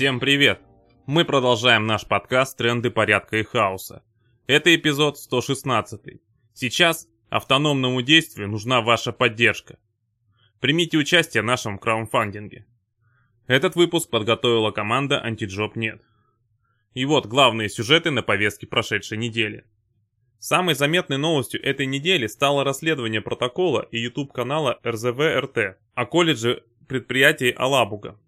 Всем привет! Мы продолжаем наш подкаст «Тренды порядка и хаоса». Это эпизод 116. Сейчас автономному действию нужна ваша поддержка. Примите участие в нашем краудфандинге. Этот выпуск подготовила команда «Антиджоп нет». И вот главные сюжеты на повестке прошедшей недели. Самой заметной новостью этой недели стало расследование протокола и YouTube-канала РЗВ-РТ о колледже предприятий Алабуга.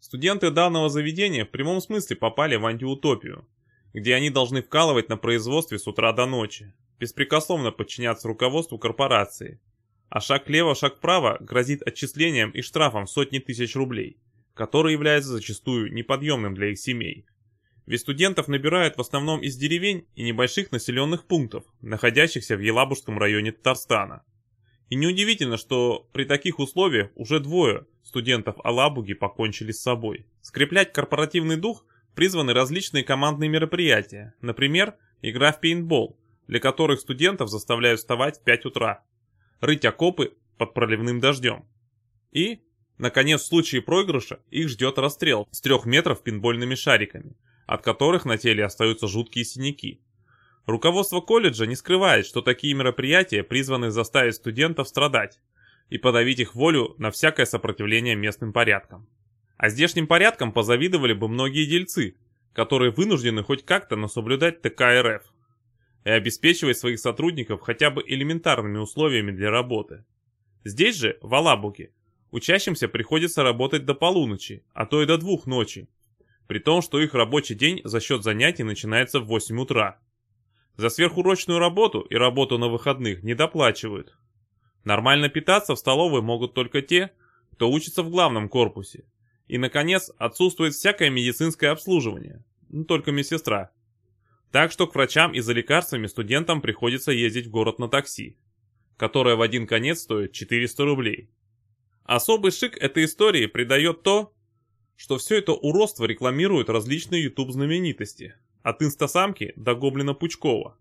Студенты данного заведения в прямом смысле попали в антиутопию, где они должны вкалывать на производстве с утра до ночи, беспрекословно подчиняться руководству корпорации. А шаг влево, шаг вправо грозит отчислением и штрафом в сотни тысяч рублей, который является зачастую неподъемным для их семей. Ведь студентов набирают в основном из деревень и небольших населенных пунктов, находящихся в Елабужском районе Татарстана. И неудивительно, что при таких условиях уже двое студентов Алабуги покончили с собой. Скреплять корпоративный дух призваны различные командные мероприятия, например, игра в пейнтбол, для которых студентов заставляют вставать в 5 утра, рыть окопы под проливным дождем. И, наконец, в случае проигрыша их ждет расстрел с 3 метров пинбольными шариками, от которых на теле остаются жуткие синяки. Руководство колледжа не скрывает, что такие мероприятия призваны заставить студентов страдать и подавить их волю на всякое сопротивление местным порядкам. А здешним порядкам позавидовали бы многие дельцы, которые вынуждены хоть как-то, но соблюдать ТК РФ и обеспечивать своих сотрудников хотя бы элементарными условиями для работы. Здесь же, в Алабуге, учащимся приходится работать до полуночи, а то и до двух ночи, при том, что их рабочий день за счет занятий начинается в 8 утра. За сверхурочную работу и работу на выходных не доплачивают. Нормально питаться в столовой могут только те, кто учится в главном корпусе. И, наконец, отсутствует всякое медицинское обслуживание, ну, только медсестра. Так что к врачам и за лекарствами студентам приходится ездить в город на такси, которое в один конец стоит 400 рублей. Особый шик этой истории придает то, что все это уродство рекламируют различные YouTube-знаменитости, от инстасамки до гоблина Пучкова.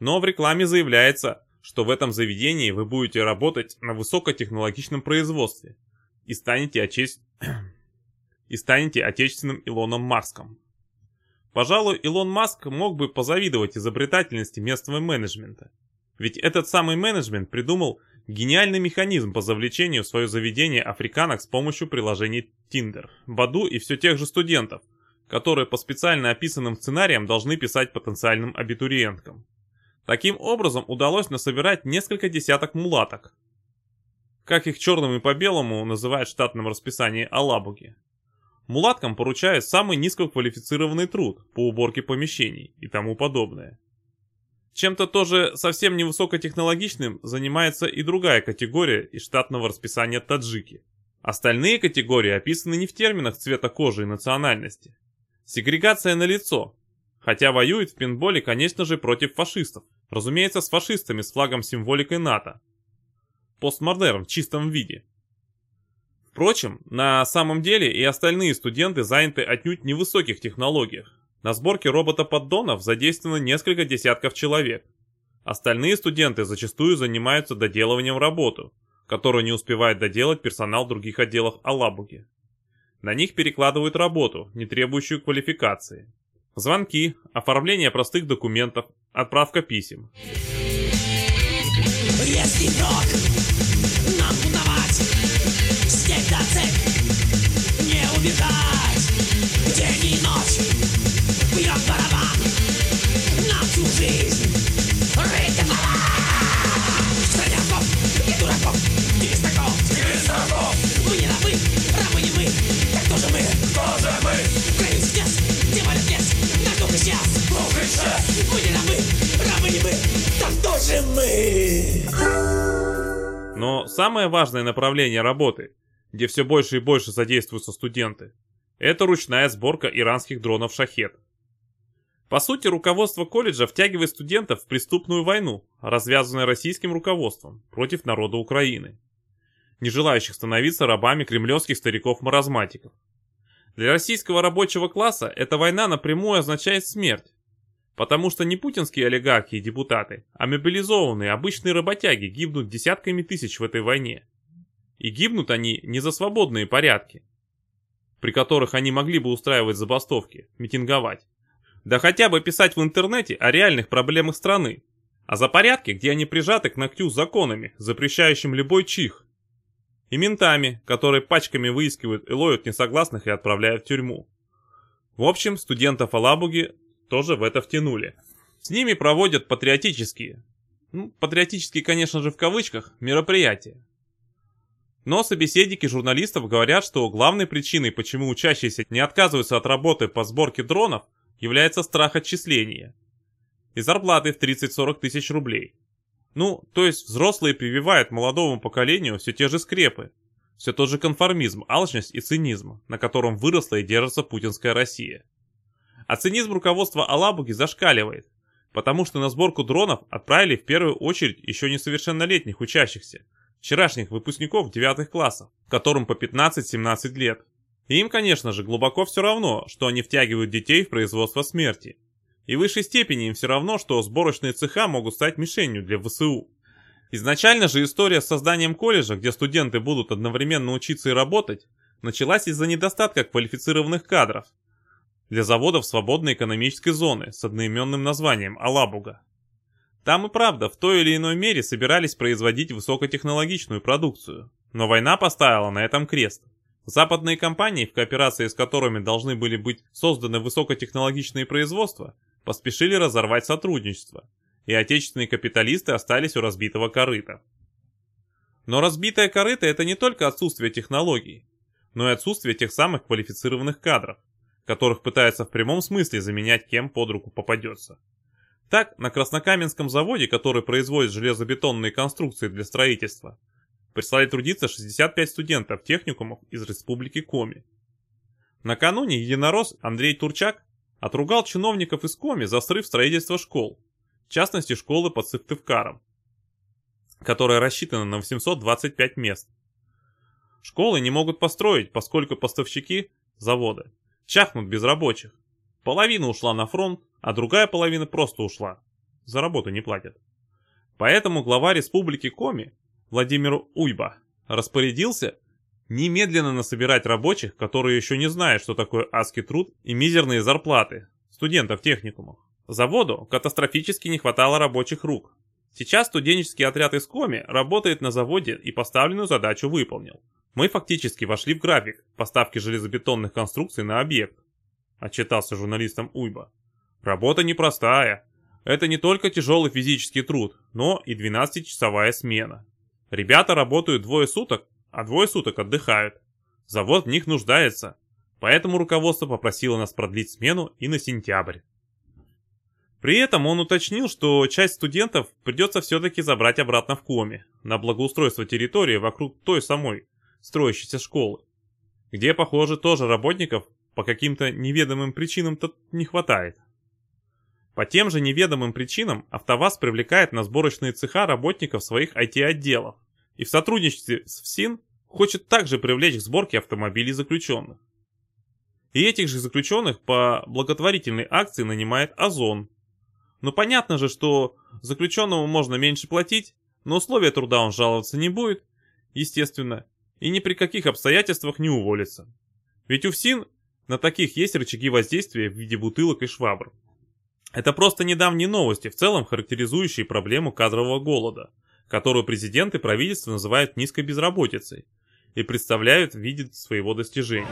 Но в рекламе заявляется, что в этом заведении вы будете работать на высокотехнологичном производстве и станете, отече... и станете отечественным Илоном Маском. Пожалуй, Илон Маск мог бы позавидовать изобретательности местного менеджмента. Ведь этот самый менеджмент придумал Гениальный механизм по завлечению в свое заведение африканок с помощью приложений Tinder, Баду и все тех же студентов, которые по специально описанным сценариям должны писать потенциальным абитуриенткам. Таким образом удалось насобирать несколько десяток мулаток. Как их черным и по белому называют в штатном расписании Алабуги. Мулаткам поручают самый низкоквалифицированный труд по уборке помещений и тому подобное. Чем-то тоже совсем невысокотехнологичным занимается и другая категория из штатного расписания таджики. Остальные категории описаны не в терминах цвета кожи и национальности. Сегрегация на лицо. Хотя воюет в пинболе, конечно же, против фашистов. Разумеется, с фашистами с флагом символикой НАТО. Постмодерн в чистом виде. Впрочем, на самом деле и остальные студенты заняты отнюдь не в высоких технологиях. На сборке робота-поддонов задействовано несколько десятков человек. Остальные студенты зачастую занимаются доделыванием работы, которую не успевает доделать персонал других отделов Алабуги. На них перекладывают работу, не требующую квалификации. Звонки, оформление простых документов, отправка писем. Если враг нам снять до цель, не убегать, Мы? Но самое важное направление работы, где все больше и больше задействуются студенты, это ручная сборка иранских дронов «Шахет». По сути, руководство колледжа втягивает студентов в преступную войну, развязанную российским руководством против народа Украины, не желающих становиться рабами кремлевских стариков-маразматиков. Для российского рабочего класса эта война напрямую означает смерть, потому что не путинские олигархи и депутаты, а мобилизованные обычные работяги гибнут десятками тысяч в этой войне. И гибнут они не за свободные порядки. при которых они могли бы устраивать забастовки, митинговать. Да хотя бы писать в интернете о реальных проблемах страны. А за порядки, где они прижаты к ногтю законами, запрещающим любой чих. И ментами, которые пачками выискивают и ловят несогласных и отправляют в тюрьму. В общем, студентов Алабуги тоже в это втянули. С ними проводят патриотические, ну, патриотические, конечно же, в кавычках, мероприятия. Но собеседники журналистов говорят, что главной причиной, почему учащиеся не отказываются от работы по сборке дронов, является страх отчисления. И зарплаты в 30-40 тысяч рублей. Ну, то есть взрослые прививают молодому поколению все те же скрепы. Все тот же конформизм, алчность и цинизм, на котором выросла и держится путинская Россия. А цинизм руководства Алабуги зашкаливает, потому что на сборку дронов отправили в первую очередь еще несовершеннолетних учащихся, вчерашних выпускников девятых классов, которым по 15-17 лет. И им, конечно же, глубоко все равно, что они втягивают детей в производство смерти. И в высшей степени им все равно, что сборочные цеха могут стать мишенью для ВСУ. Изначально же история с созданием колледжа, где студенты будут одновременно учиться и работать, началась из-за недостатка квалифицированных кадров для заводов свободной экономической зоны с одноименным названием Алабуга. Там и правда в той или иной мере собирались производить высокотехнологичную продукцию. Но война поставила на этом крест. Западные компании, в кооперации с которыми должны были быть созданы высокотехнологичные производства, поспешили разорвать сотрудничество, и отечественные капиталисты остались у разбитого корыта. Но разбитое корыто – это не только отсутствие технологий, но и отсутствие тех самых квалифицированных кадров, которых пытаются в прямом смысле заменять кем под руку попадется. Так, на Краснокаменском заводе, который производит железобетонные конструкции для строительства, прислали трудиться 65 студентов техникумов из республики Коми. Накануне единорос Андрей Турчак отругал чиновников из Коми за срыв строительства школ, в частности школы под Сыктывкаром, которая рассчитана на 825 мест. Школы не могут построить, поскольку поставщики завода чахнут без рабочих. Половина ушла на фронт, а другая половина просто ушла. За работу не платят. Поэтому глава республики Коми, Владимир Уйба, распорядился немедленно насобирать рабочих, которые еще не знают, что такое адский труд и мизерные зарплаты студентов техникумов. Заводу катастрофически не хватало рабочих рук. Сейчас студенческий отряд из Коми работает на заводе и поставленную задачу выполнил. Мы фактически вошли в график поставки железобетонных конструкций на объект, отчитался журналистам Уйба. Работа непростая. Это не только тяжелый физический труд, но и 12-часовая смена. Ребята работают двое суток, а двое суток отдыхают. Завод в них нуждается, поэтому руководство попросило нас продлить смену и на сентябрь. При этом он уточнил, что часть студентов придется все-таки забрать обратно в Коми, на благоустройство территории вокруг той самой строящейся школы, где, похоже, тоже работников по каким-то неведомым причинам-то не хватает. По тем же неведомым причинам АвтоВАЗ привлекает на сборочные цеха работников своих IT-отделов и в сотрудничестве с ФСИН хочет также привлечь к сборке автомобилей заключенных. И этих же заключенных по благотворительной акции нанимает Озон. Но понятно же, что заключенному можно меньше платить, но условия труда он жаловаться не будет, естественно, и ни при каких обстоятельствах не уволится. Ведь у ФСИН на таких есть рычаги воздействия в виде бутылок и швабр. Это просто недавние новости, в целом характеризующие проблему кадрового голода, которую президент и правительство называют низкой безработицей и представляют в виде своего достижения.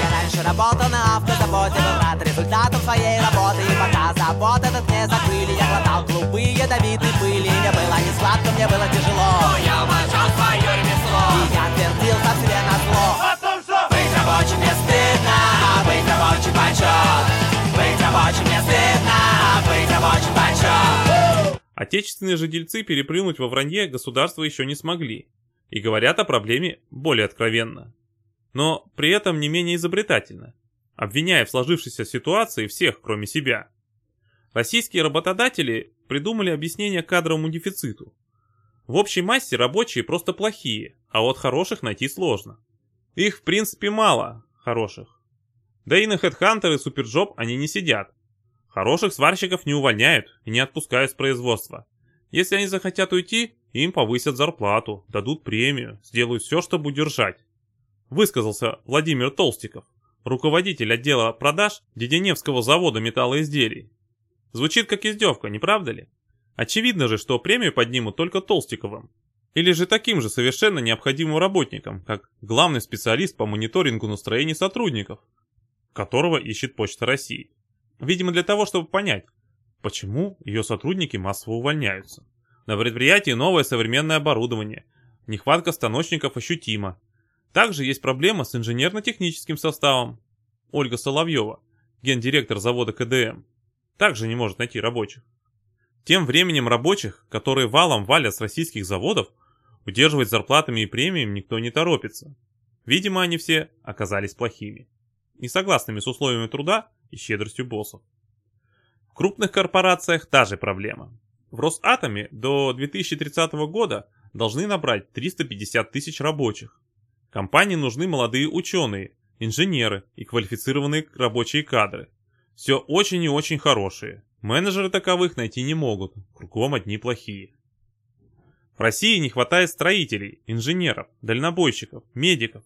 Я раньше работал на автозаводе, был рад результатам своей работы И пока завод этот не закрыли, я глотал клубы ядовитой пыли Мне было не сладко, мне было тяжело Но я уважал свое ремесло И я твердил сам себе на зло О том, что быть рабочим не стыдно, быть рабочим почет быть рабочим не стыдно, быть рабочим почет. Отечественные же дельцы перепрыгнуть во вранье государства еще не смогли. И говорят о проблеме более откровенно. Но при этом не менее изобретательно, обвиняя в сложившейся ситуации всех, кроме себя. Российские работодатели придумали объяснение кадровому дефициту. В общей массе рабочие просто плохие, а вот хороших найти сложно. Их в принципе мало, хороших. Да и на HeadHunter и Superjob они не сидят. Хороших сварщиков не увольняют и не отпускают с производства. Если они захотят уйти, им повысят зарплату, дадут премию, сделают все, чтобы удержать. высказался Владимир Толстиков, руководитель отдела продаж Деденевского завода металлоизделий. Звучит как издевка, не правда ли? Очевидно же, что премию поднимут только Толстиковым. Или же таким же совершенно необходимым работникам, как главный специалист по мониторингу настроений сотрудников, которого ищет Почта России. Видимо, для того, чтобы понять, почему ее сотрудники массово увольняются. На предприятии новое современное оборудование, нехватка станочников ощутима. Также есть проблема с инженерно-техническим составом. Ольга Соловьева, гендиректор завода КДМ, также не может найти рабочих. Тем временем рабочих, которые валом валят с российских заводов, удерживать зарплатами и премиями никто не торопится. Видимо, они все оказались плохими, несогласными с условиями труда и щедростью боссов. В крупных корпорациях та же проблема. В Росатоме до 2030 года должны набрать 350 тысяч рабочих. Компании нужны молодые ученые, инженеры и квалифицированные рабочие кадры. Все очень и очень хорошие. Менеджеры таковых найти не могут, кругом одни плохие. В России не хватает строителей, инженеров, дальнобойщиков, медиков.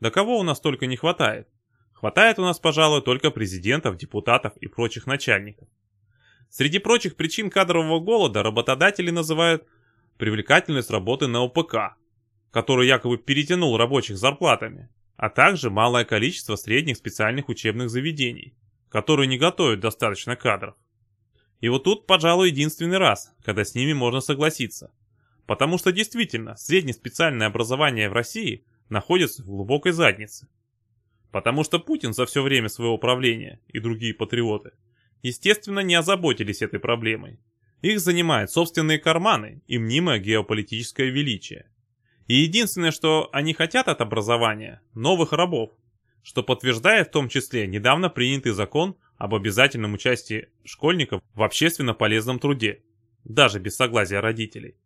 Да кого у нас только не хватает. Хватает у нас, пожалуй, только президентов, депутатов и прочих начальников. Среди прочих причин кадрового голода работодатели называют привлекательность работы на ОПК, который якобы перетянул рабочих зарплатами, а также малое количество средних специальных учебных заведений, которые не готовят достаточно кадров. И вот тут, пожалуй, единственный раз, когда с ними можно согласиться. Потому что действительно, среднеспециальное образование в России находится в глубокой заднице. Потому что Путин за все время своего правления и другие патриоты, естественно, не озаботились этой проблемой. Их занимают собственные карманы и мнимое геополитическое величие. И единственное, что они хотят от образования – новых рабов, что подтверждает в том числе недавно принятый закон об обязательном участии школьников в общественно полезном труде, даже без согласия родителей.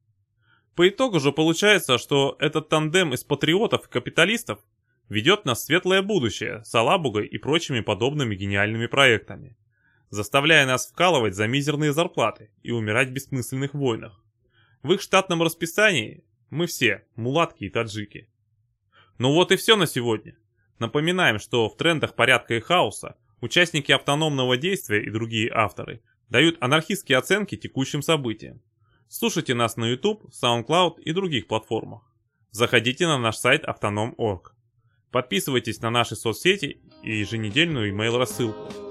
По итогу же получается, что этот тандем из патриотов и капиталистов ведет нас в светлое будущее с Алабугой и прочими подобными гениальными проектами, заставляя нас вкалывать за мизерные зарплаты и умирать в бессмысленных войнах. В их штатном расписании мы все мулатки и таджики. Ну вот и все на сегодня. Напоминаем, что в трендах порядка и хаоса участники автономного действия и другие авторы дают анархистские оценки текущим событиям. Слушайте нас на YouTube, SoundCloud и других платформах. Заходите на наш сайт autonom.org. Подписывайтесь на наши соцсети и еженедельную email рассылку